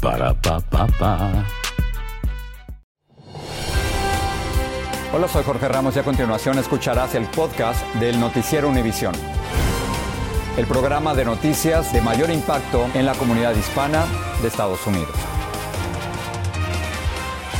Para, pa, pa, pa. Hola, soy Jorge Ramos y a continuación escucharás el podcast del Noticiero Univisión. El programa de noticias de mayor impacto en la comunidad hispana de Estados Unidos.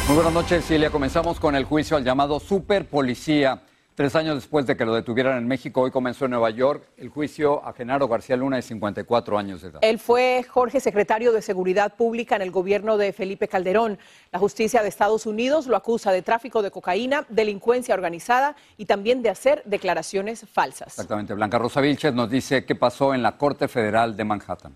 Muy buenas noches, Cilia. Comenzamos con el juicio al llamado Super Policía. Tres años después de que lo detuvieran en México, hoy comenzó en Nueva York el juicio a Genaro García Luna de 54 años de edad. Él fue Jorge secretario de Seguridad Pública en el gobierno de Felipe Calderón. La justicia de Estados Unidos lo acusa de tráfico de cocaína, delincuencia organizada y también de hacer declaraciones falsas. Exactamente. Blanca Rosa Vilches nos dice qué pasó en la Corte Federal de Manhattan.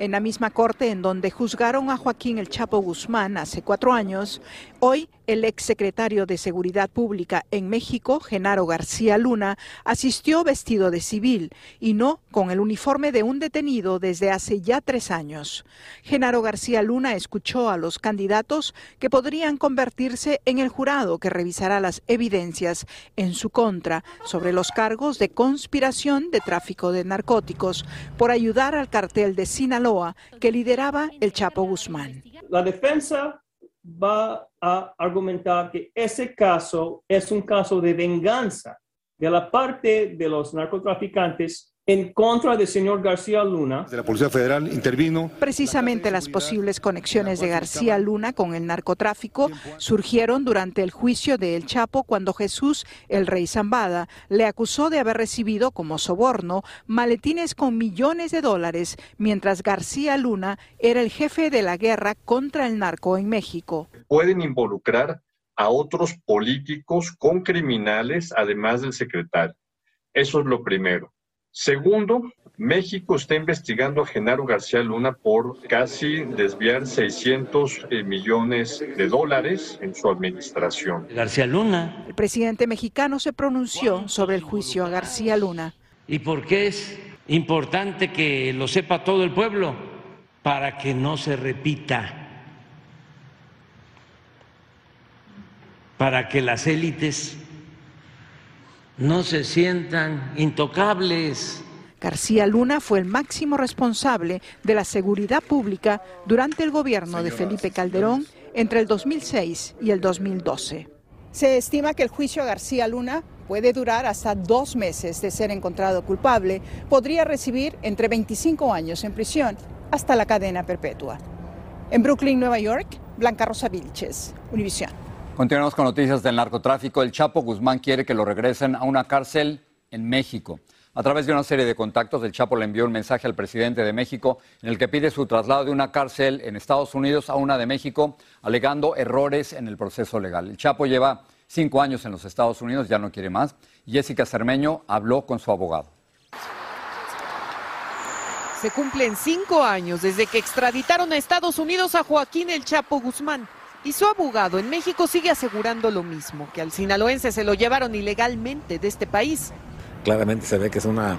En la misma corte en donde juzgaron a Joaquín El Chapo Guzmán hace cuatro años, hoy el exsecretario de Seguridad Pública en México, Genaro García Luna, asistió vestido de civil y no con el uniforme de un detenido desde hace ya tres años. Genaro García Luna escuchó a los candidatos que podrían convertirse en el jurado que revisará las evidencias en su contra sobre los cargos de conspiración de tráfico de narcóticos por ayudar al cartel de Sinaloa que lideraba el Chapo Guzmán. La defensa va a argumentar que ese caso es un caso de venganza de la parte de los narcotraficantes en contra del señor García Luna. De la Policía Federal intervino. Precisamente las posibles conexiones de García Luna con el narcotráfico surgieron durante el juicio de El Chapo cuando Jesús, el rey Zambada, le acusó de haber recibido como soborno maletines con millones de dólares mientras García Luna era el jefe de la guerra contra el narco en México. Pueden involucrar a otros políticos con criminales, además del secretario. Eso es lo primero. Segundo, México está investigando a Genaro García Luna por casi desviar 600 eh, millones de dólares en su administración. García Luna. El presidente mexicano se pronunció sobre el juicio a García Luna. ¿Y por qué es importante que lo sepa todo el pueblo? Para que no se repita. Para que las élites no se sientan intocables. García Luna fue el máximo responsable de la seguridad pública durante el gobierno de Felipe Calderón entre el 2006 y el 2012. Se estima que el juicio a García Luna puede durar hasta dos meses de ser encontrado culpable. Podría recibir entre 25 años en prisión hasta la cadena perpetua. En Brooklyn, Nueva York, Blanca Rosa Vilches, Univisión. Continuamos con noticias del narcotráfico. El Chapo Guzmán quiere que lo regresen a una cárcel en México. A través de una serie de contactos, el Chapo le envió un mensaje al presidente de México en el que pide su traslado de una cárcel en Estados Unidos a una de México, alegando errores en el proceso legal. El Chapo lleva cinco años en los Estados Unidos, ya no quiere más. Jessica Cermeño habló con su abogado. Se cumplen cinco años desde que extraditaron a Estados Unidos a Joaquín El Chapo Guzmán. Y su abogado en México sigue asegurando lo mismo, que al sinaloense se lo llevaron ilegalmente de este país. Claramente se ve que es una,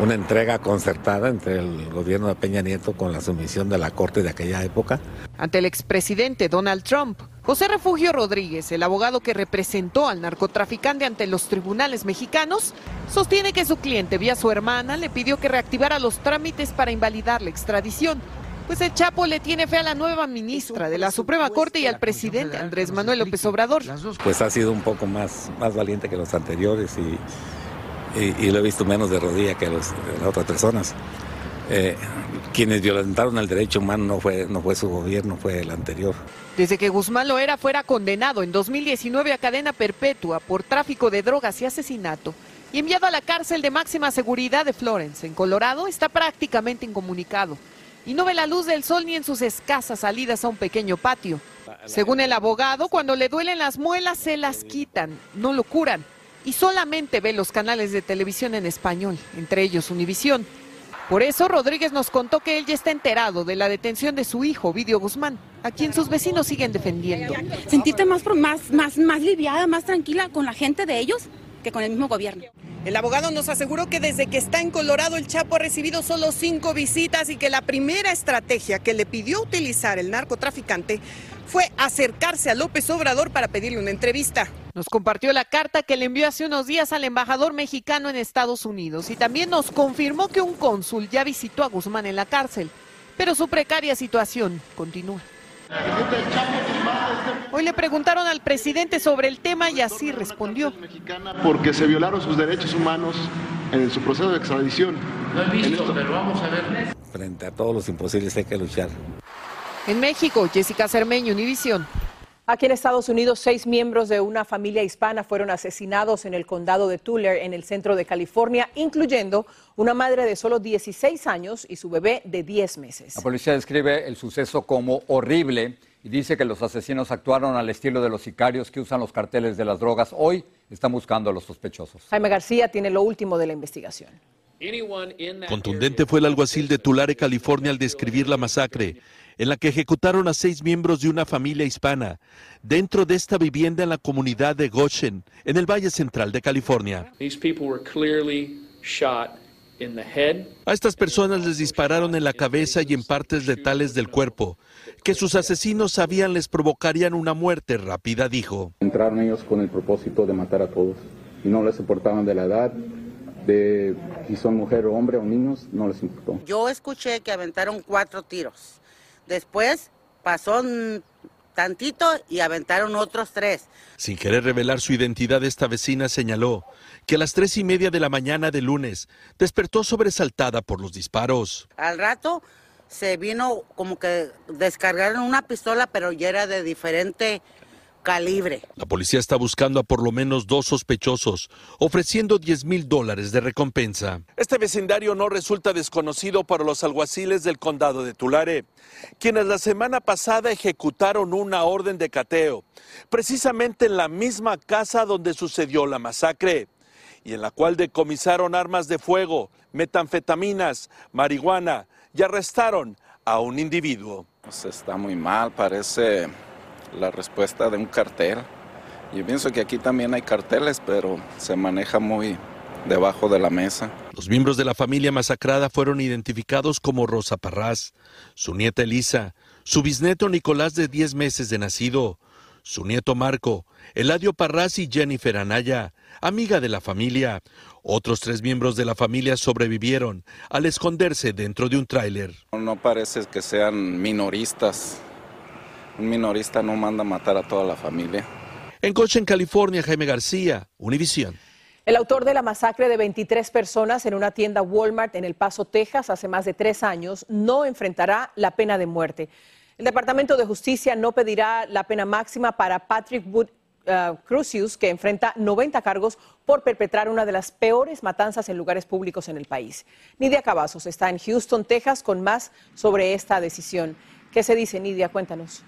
una entrega concertada entre el gobierno de Peña Nieto con la sumisión de la Corte de aquella época. Ante el expresidente Donald Trump, José Refugio Rodríguez, el abogado que representó al narcotraficante ante los tribunales mexicanos, sostiene que su cliente, vía su hermana, le pidió que reactivara los trámites para invalidar la extradición pues el Chapo le tiene fe a la nueva ministra de la Suprema Corte y al presidente Andrés Manuel López Obrador. Pues ha sido un poco más, más valiente que los anteriores y, y, y lo he visto menos de rodilla que los, las otras personas. Eh, quienes violentaron el derecho humano no fue, no fue su gobierno, fue el anterior. Desde que Guzmán Loera fuera condenado en 2019 a cadena perpetua por tráfico de drogas y asesinato y enviado a la cárcel de máxima seguridad de Florence, en Colorado, está prácticamente incomunicado y no ve la luz del sol ni en sus escasas salidas a un pequeño patio. Según el abogado, cuando le duelen las muelas se las quitan, no lo curan y solamente ve los canales de televisión en español, entre ellos Univisión. Por eso Rodríguez nos contó que él ya está enterado de la detención de su hijo, Vidio Guzmán, a quien sus vecinos siguen defendiendo. Sentirte más, más, más, más liviada, más tranquila con la gente de ellos que con el mismo gobierno. El abogado nos aseguró que desde que está en Colorado el Chapo ha recibido solo cinco visitas y que la primera estrategia que le pidió utilizar el narcotraficante fue acercarse a López Obrador para pedirle una entrevista. Nos compartió la carta que le envió hace unos días al embajador mexicano en Estados Unidos y también nos confirmó que un cónsul ya visitó a Guzmán en la cárcel, pero su precaria situación continúa. Hoy le preguntaron al presidente sobre el tema y así respondió. Porque se violaron sus derechos humanos en su proceso de extradición. No he visto, pero vamos a ver. Frente a todos los imposibles hay que luchar. En México, Jessica Cermeño, Univisión. Aquí en Estados Unidos, seis miembros de una familia hispana fueron asesinados en el condado de Tulare, en el centro de California, incluyendo una madre de solo 16 años y su bebé de 10 meses. La policía describe el suceso como horrible y dice que los asesinos actuaron al estilo de los sicarios que usan los carteles de las drogas. Hoy están buscando a los sospechosos. Jaime García tiene lo último de la investigación. Contundente fue el alguacil de Tulare, California, al describir la masacre en la que ejecutaron a seis miembros de una familia hispana dentro de esta vivienda en la comunidad de Goshen, en el Valle Central de California. A estas personas les dispararon en la cabeza y en partes letales del cuerpo, que sus asesinos sabían les provocarían una muerte rápida, dijo. Entraron ellos con el propósito de matar a todos y no les importaban de la edad, de si son mujer o hombre o niños, no les importó. Yo escuché que aventaron cuatro tiros. Después pasó tantito y aventaron otros tres. Sin querer revelar su identidad, esta vecina señaló que a las tres y media de la mañana de lunes despertó sobresaltada por los disparos. Al rato se vino como que descargaron una pistola, pero ya era de diferente calibre. La policía está buscando a por lo menos dos sospechosos, ofreciendo 10 mil dólares de recompensa. Este vecindario no resulta desconocido para los alguaciles del condado de Tulare, quienes la semana pasada ejecutaron una orden de cateo, precisamente en la misma casa donde sucedió la masacre y en la cual decomisaron armas de fuego, metanfetaminas, marihuana y arrestaron a un individuo. Pues está muy mal, parece la respuesta de un cartel. Yo pienso que aquí también hay carteles, pero se maneja muy debajo de la mesa. Los miembros de la familia masacrada fueron identificados como Rosa Parrás, su nieta Elisa, su bisnieto Nicolás de 10 meses de nacido, su nieto Marco, Eladio Parrás y Jennifer Anaya, amiga de la familia. Otros tres miembros de la familia sobrevivieron al esconderse dentro de un tráiler. No parece que sean minoristas un minorista no manda a matar a toda la familia. En Coche, en California, Jaime García, Univisión. El autor de la masacre de 23 personas en una tienda Walmart en El Paso, Texas, hace más de tres años, no enfrentará la pena de muerte. El Departamento de Justicia no pedirá la pena máxima para Patrick Wood uh, Crucius, que enfrenta 90 cargos por perpetrar una de las peores matanzas en lugares públicos en el país. Nidia Cavazos está en Houston, Texas, con más sobre esta decisión. ¿Qué se dice, Nidia? Cuéntanos.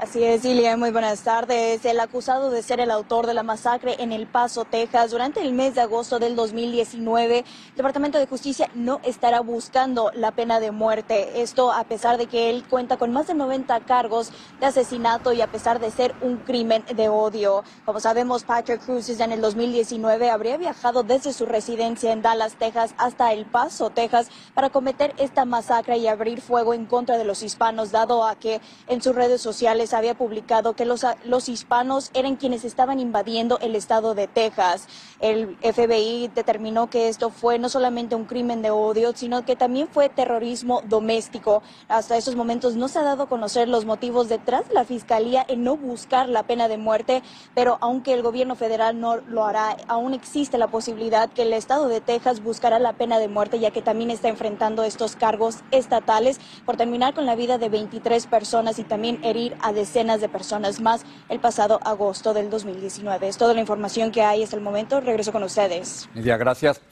Así es, Ilia, muy buenas tardes. El acusado de ser el autor de la masacre en El Paso, Texas, durante el mes de agosto del 2019, el Departamento de Justicia no estará buscando la pena de muerte. Esto a pesar de que él cuenta con más de 90 cargos de asesinato y a pesar de ser un crimen de odio. Como sabemos, Patrick Cruz en el 2019 habría viajado desde su residencia en Dallas, Texas, hasta El Paso, Texas, para cometer esta masacre y abrir fuego en contra de los hispanos, dado a que en sus redes sociales Había publicado que los, los hispanos eran quienes estaban invadiendo el estado de Texas. El FBI determinó que esto fue no solamente un crimen de odio, sino que también fue terrorismo doméstico. Hasta esos momentos no se ha dado a conocer los motivos detrás de la fiscalía en no buscar la pena de muerte, pero aunque el gobierno federal no lo hará, aún existe la posibilidad que el estado de Texas buscará la pena de muerte, ya que también está enfrentando estos cargos estatales por terminar con la vida de 23 personas y también herir a decenas de personas más el pasado agosto del 2019. Es toda la información que hay hasta el momento. Regreso con ustedes. Lidia, gracias.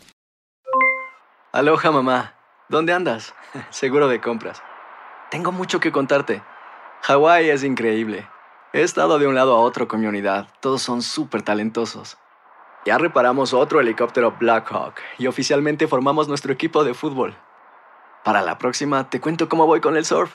Aloha, mamá. ¿Dónde andas? Seguro de compras. Tengo mucho que contarte. Hawái es increíble. He estado de un lado a otro con mi unidad. Todos son súper talentosos. Ya reparamos otro helicóptero Blackhawk y oficialmente formamos nuestro equipo de fútbol. Para la próxima te cuento cómo voy con el surf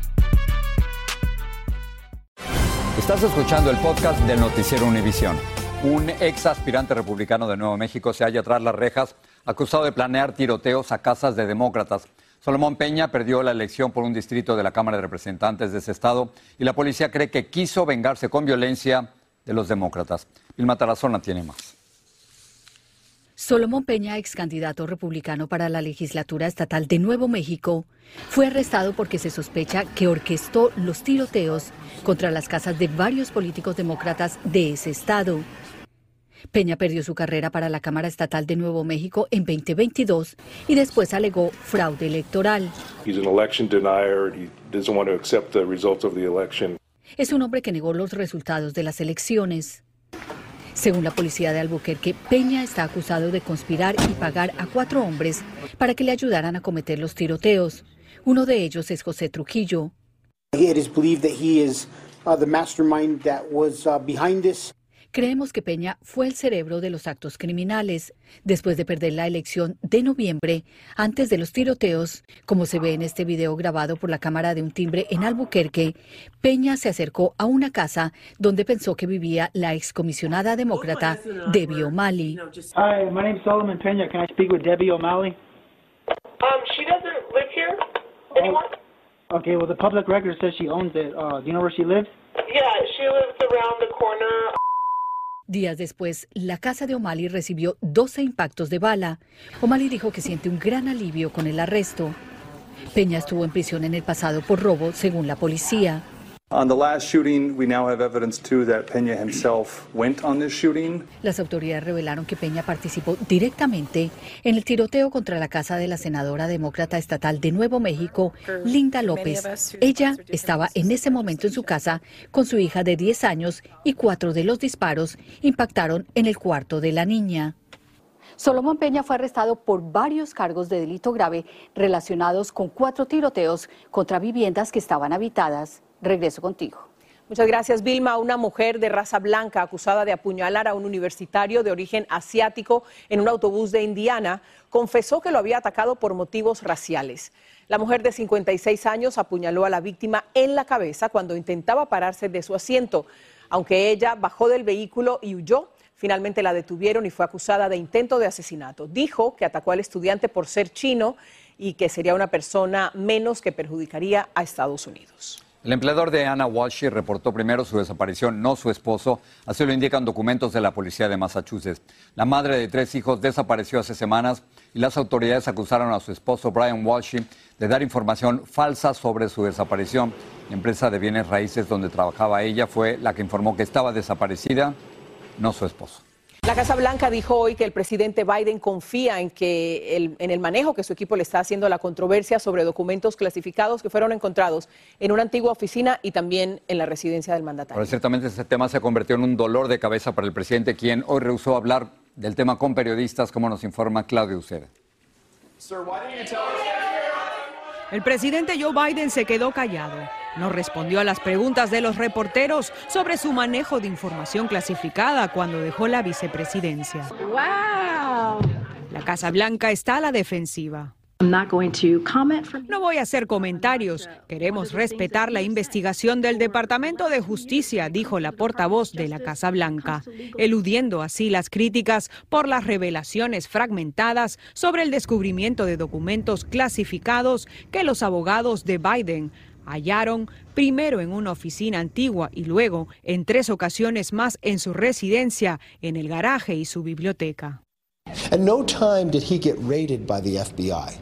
Estás escuchando el podcast del Noticiero Univisión. Un ex aspirante republicano de Nuevo México se halla tras las rejas acusado de planear tiroteos a casas de demócratas. Solomón Peña perdió la elección por un distrito de la Cámara de Representantes de ese estado y la policía cree que quiso vengarse con violencia de los demócratas. Vilma Tarazona tiene más. Solomón Peña, ex candidato republicano para la legislatura estatal de Nuevo México, fue arrestado porque se sospecha que orquestó los tiroteos contra las casas de varios políticos demócratas de ese estado. Peña perdió su carrera para la Cámara Estatal de Nuevo México en 2022 y después alegó fraude electoral. He's an election denier. He doesn't want to accept the results of the election. Es un hombre que negó los resultados de las elecciones. Según la policía de Albuquerque, Peña está acusado de conspirar y pagar a cuatro hombres para que le ayudaran a cometer los tiroteos. Uno de ellos es José Trujillo. Creemos que Peña fue el cerebro de los actos criminales. Después de perder la elección de noviembre, antes de los tiroteos, como se ve en este video grabado por la cámara de un timbre en Albuquerque, Peña se acercó a una casa donde pensó que vivía la excomisionada demócrata Debbie O'Malley. Hi, my name's Solomon Pena. Can I speak with Debbie O'Malley? Um, she doesn't live here anymore. Okay, well, the public record says she owns it. Uh, do you know where she lives? Yeah, she lives around the. Días después, la casa de O'Malley recibió 12 impactos de bala. O'Malley dijo que siente un gran alivio con el arresto. Peña estuvo en prisión en el pasado por robo, según la policía. On the last shooting, we now have evidence too that Pena himself went on this shooting. Las autoridades revelaron que Peña participó directamente en el tiroteo contra la casa de la senadora demócrata estatal de Nuevo México, Linda López. Ella estaba en ese momento en su casa con su hija de 10 años y cuatro de los disparos impactaron en el cuarto de la niña. Solomón Peña fue arrestado por varios cargos de delito grave relacionados con cuatro tiroteos contra viviendas que estaban habitadas. Regreso contigo. Muchas gracias, Vilma. Una mujer de raza blanca acusada de apuñalar a un universitario de origen asiático en un autobús de Indiana confesó que lo había atacado por motivos raciales. La mujer de 56 años apuñaló a la víctima en la cabeza cuando intentaba pararse de su asiento. Aunque ella bajó del vehículo y huyó, finalmente la detuvieron y fue acusada de intento de asesinato. Dijo que atacó al estudiante por ser chino y que sería una persona menos que perjudicaría a Estados Unidos. El empleador de Anna Walsh reportó primero su desaparición, no su esposo, así lo indican documentos de la policía de Massachusetts. La madre de tres hijos desapareció hace semanas y las autoridades acusaron a su esposo Brian Walsh de dar información falsa sobre su desaparición. La empresa de bienes raíces donde trabajaba ella fue la que informó que estaba desaparecida, no su esposo. La Casa Blanca dijo hoy que el presidente Biden confía en que el, en el manejo que su equipo le está haciendo a la controversia sobre documentos clasificados que fueron encontrados en una antigua oficina y también en la residencia del mandatario. Ciertamente este tema se convirtió en un dolor de cabeza para el presidente, quien hoy rehusó hablar del tema con periodistas, como nos informa Claudio Uceda. El presidente Joe Biden se quedó callado. No respondió a las preguntas de los reporteros sobre su manejo de información clasificada cuando dejó la vicepresidencia. La Casa Blanca está a la defensiva. No voy a hacer comentarios. Queremos respetar la investigación del Departamento de Justicia, dijo la portavoz de la Casa Blanca, eludiendo así las críticas por las revelaciones fragmentadas sobre el descubrimiento de documentos clasificados que los abogados de Biden hallaron primero en una oficina antigua y luego en tres ocasiones más en su residencia, en el garaje y su biblioteca.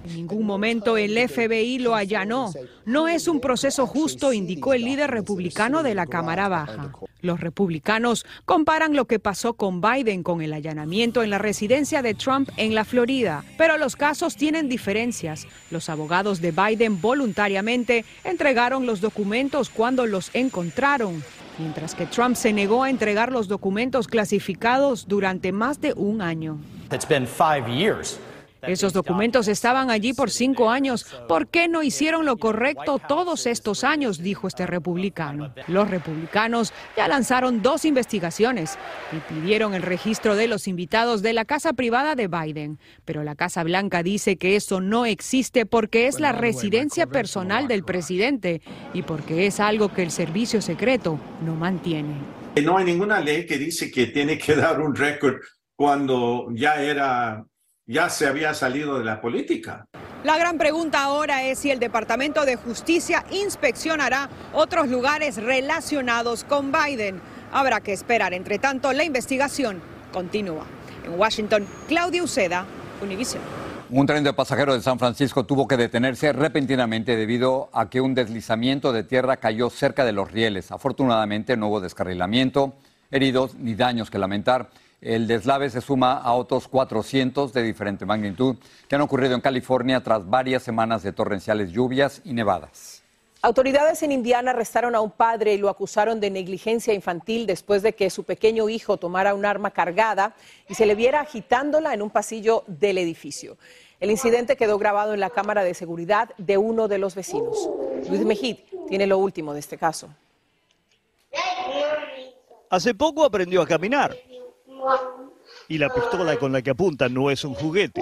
En ningún momento el FBI lo allanó. No es un proceso justo, indicó el líder republicano de la Cámara Baja. Los republicanos comparan lo que pasó con Biden con el allanamiento en la residencia de Trump en la Florida, pero los casos tienen diferencias. Los abogados de Biden voluntariamente entregaron los documentos cuando los encontraron, mientras que Trump se negó a entregar los documentos clasificados durante más de un año. Esos documentos estaban allí por cinco años. ¿Por qué no hicieron lo correcto todos estos años? dijo este republicano. Los republicanos ya lanzaron dos investigaciones y pidieron el registro de los invitados de la casa privada de Biden. Pero la Casa Blanca dice que eso no existe porque es la residencia personal del presidente y porque es algo que el servicio secreto no mantiene. No hay ninguna ley que dice que tiene que dar un récord cuando ya era ya se había salido de la política. La gran pregunta ahora es si el Departamento de Justicia inspeccionará otros lugares relacionados con Biden. Habrá que esperar. Entre tanto, la investigación continúa. En Washington, Claudia Uceda, Univision. Un tren de pasajeros de San Francisco tuvo que detenerse repentinamente debido a que un deslizamiento de tierra cayó cerca de los rieles. Afortunadamente no hubo descarrilamiento, heridos ni daños que lamentar. El deslave se suma a otros 400 de diferente magnitud que han ocurrido en California tras varias semanas de torrenciales lluvias y nevadas. Autoridades en Indiana arrestaron a un padre y lo acusaron de negligencia infantil después de que su pequeño hijo tomara un arma cargada y se le viera agitándola en un pasillo del edificio. El incidente quedó grabado en la cámara de seguridad de uno de los vecinos. Luis Mejid tiene lo último de este caso. Hace poco aprendió a caminar y la pistola con la que apunta no es un juguete.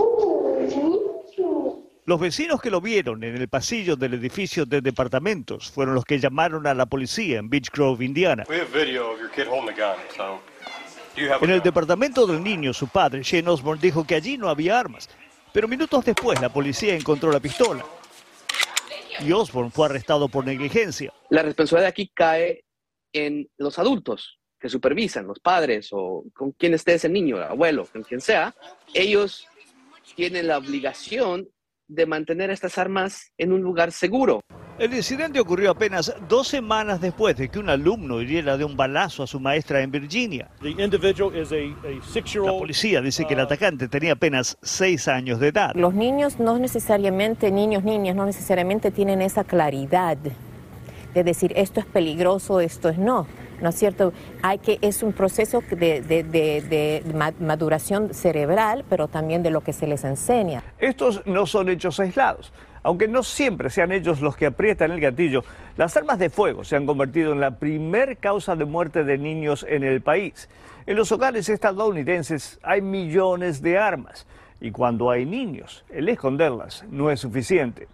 Los vecinos que lo vieron en el pasillo del edificio de departamentos fueron los que llamaron a la policía en Beach Grove, Indiana. En el departamento del niño, su padre, Shane Osborne, dijo que allí no había armas, pero minutos después la policía encontró la pistola. Y Osborne fue arrestado por negligencia. La responsabilidad aquí cae en los adultos que supervisan, los padres o con quien esté ese niño, el abuelo, con quien sea, ellos tienen la obligación de mantener estas armas en un lugar seguro. El incidente ocurrió apenas dos semanas después de que un alumno hiriera de un balazo a su maestra en Virginia. La policía dice que el atacante tenía apenas seis años de edad. Los niños no necesariamente, niños, niñas, no necesariamente tienen esa claridad de decir esto es peligroso, esto es no. ¿No es cierto? Hay que, es un proceso de, maduración cerebral, pero también de lo que se les enseña. Estos no son hechos aislados. Aunque no siempre sean ellos los que aprietan el gatillo, las armas de fuego se han convertido en la primer causa de muerte de niños en el país. En los hogares estadounidenses hay millones de armas y cuando hay niños, el esconderlas no es suficiente.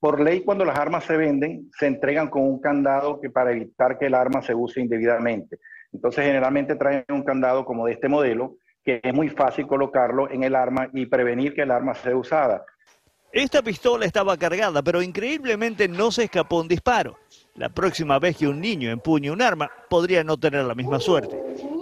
Por ley, cuando las armas se venden, se entregan con un candado que para evitar que el arma se use indebidamente. Entonces, generalmente traen un candado como de este modelo, que es muy fácil colocarlo en el arma y prevenir que el arma sea usada. Esta pistola estaba cargada, pero increíblemente no se escapó un disparo. La próxima vez que un niño empuñe un arma, podría no tener la misma suerte.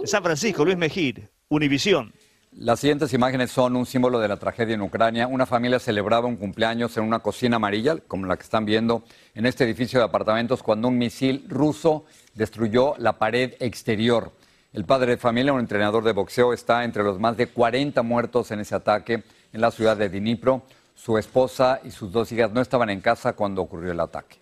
San Francisco, Luis Mejid, Univisión. Las siguientes imágenes son un símbolo de la tragedia en Ucrania. Una familia celebraba un cumpleaños en una cocina amarilla, como la que están viendo en este edificio de apartamentos, cuando un misil ruso destruyó la pared exterior. El padre de familia, un entrenador de boxeo, está entre los más de 40 muertos en ese ataque en la ciudad de Dnipro. Su esposa y sus dos hijas no estaban en casa cuando ocurrió el ataque.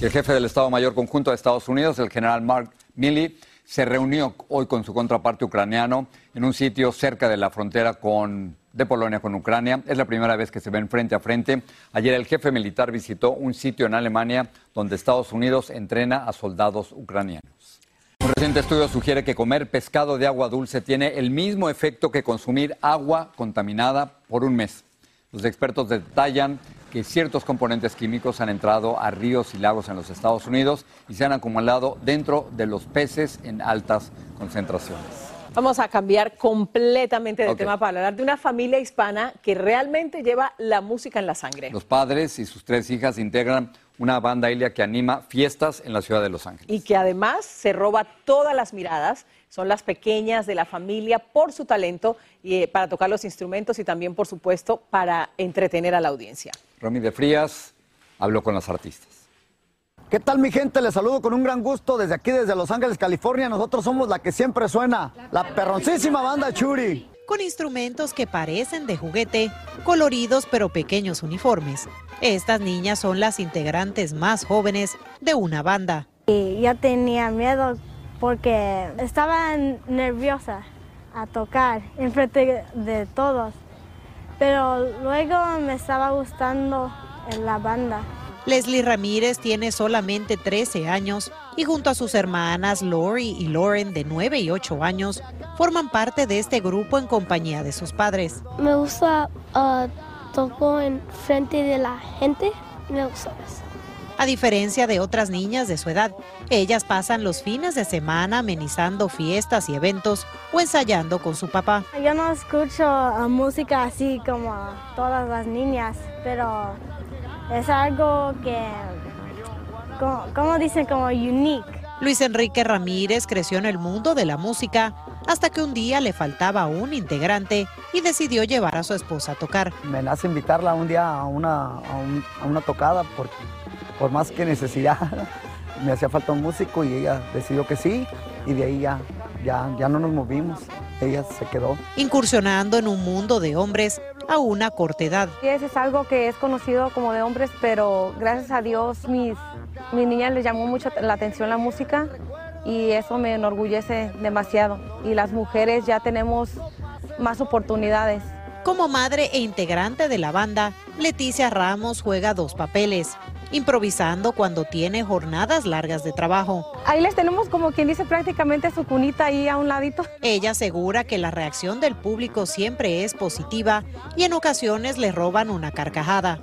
el jefe del Estado Mayor Conjunto de Estados Unidos, el general Mark Milley, se reunió hoy con su contraparte ucraniano en un sitio cerca de la frontera con, de Polonia con Ucrania. Es la primera vez que se ven frente a frente. Ayer el jefe militar visitó un sitio en Alemania donde Estados Unidos entrena a soldados ucranianos. Un reciente estudio sugiere que comer pescado de agua dulce tiene el mismo efecto que consumir agua contaminada por un mes. Los expertos detallan que ciertos componentes químicos han entrado a ríos y lagos en los Estados Unidos y se han acumulado dentro de los peces en altas concentraciones. Vamos a cambiar completamente de tema para hablar de una familia hispana que realmente lleva la música en la sangre. Los padres y sus tres hijas integran una banda Ilia que anima fiestas en la ciudad de Los Ángeles. Y que además se roba todas las miradas. Son las pequeñas de la familia por su talento y eh, para tocar los instrumentos y también, por supuesto, para entretener a la audiencia. Romy de Frías habló con las artistas. ¿Qué tal mi gente? Les saludo con un gran gusto desde aquí, desde Los Ángeles, California. Nosotros somos la que siempre suena, la perroncísima banda Churi. Con instrumentos que parecen de juguete, coloridos pero pequeños uniformes. Estas niñas son las integrantes más jóvenes de una banda. Y ya tenía miedo porque estaba nerviosa a tocar en frente de todos, pero luego me estaba gustando la banda. Leslie Ramírez tiene solamente 13 años y junto a sus hermanas Lori y Lauren de 9 y 8 años forman parte de este grupo en compañía de sus padres. Me gusta uh, tocar en frente de la gente, me gusta A diferencia de otras niñas de su edad, ellas pasan los fines de semana amenizando fiestas y eventos o ensayando con su papá. Yo no escucho uh, música así como todas las niñas, pero es algo que, como, dicen, como unique. Luis Enrique Ramírez creció en el mundo de la música hasta que un día le faltaba un integrante y decidió llevar a su esposa a tocar. Me nace invitarla un día a una, a, una tocada porque por más que necesidad me hacía falta un músico y ella decidió que sí y de ahí ya, ya, ya no nos movimos, ella se quedó. Incursionando en un mundo de hombres a una corta edad. es algo que es conocido como de hombres, pero gracias a Dios mis, mis niñas les llamó mucho la atención la música y eso me enorgullece demasiado. Y las mujeres ya tenemos más oportunidades. Como madre e integrante de la banda, Leticia Ramos juega dos papeles, improvisando cuando tiene jornadas largas de trabajo. Ahí les tenemos como quien dice prácticamente su cunita ahí a un ladito. Ella asegura que la reacción del público siempre es positiva y en ocasiones le roban una carcajada.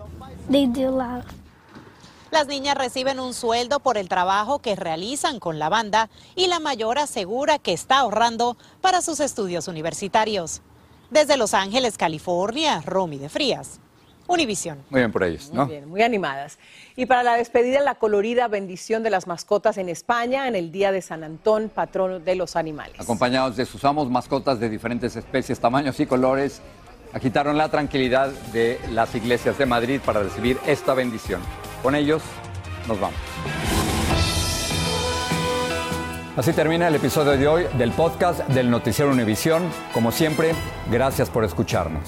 Las niñas reciben un sueldo por el trabajo que realizan con la banda y la mayor asegura que está ahorrando para sus estudios universitarios. Desde Los Ángeles, California, Romy de Frías. Univisión. Muy bien por ellos, ¿no? Muy bien, muy animadas. Y para la despedida, la colorida bendición de las mascotas en España en el Día de San Antón, patrono de los animales. Acompañados de sus amos, mascotas de diferentes especies, tamaños y colores, agitaron la tranquilidad de las iglesias de Madrid para recibir esta bendición. Con ellos, nos vamos. Así termina el episodio de hoy del podcast del Noticiero Univisión. Como siempre, gracias por escucharnos.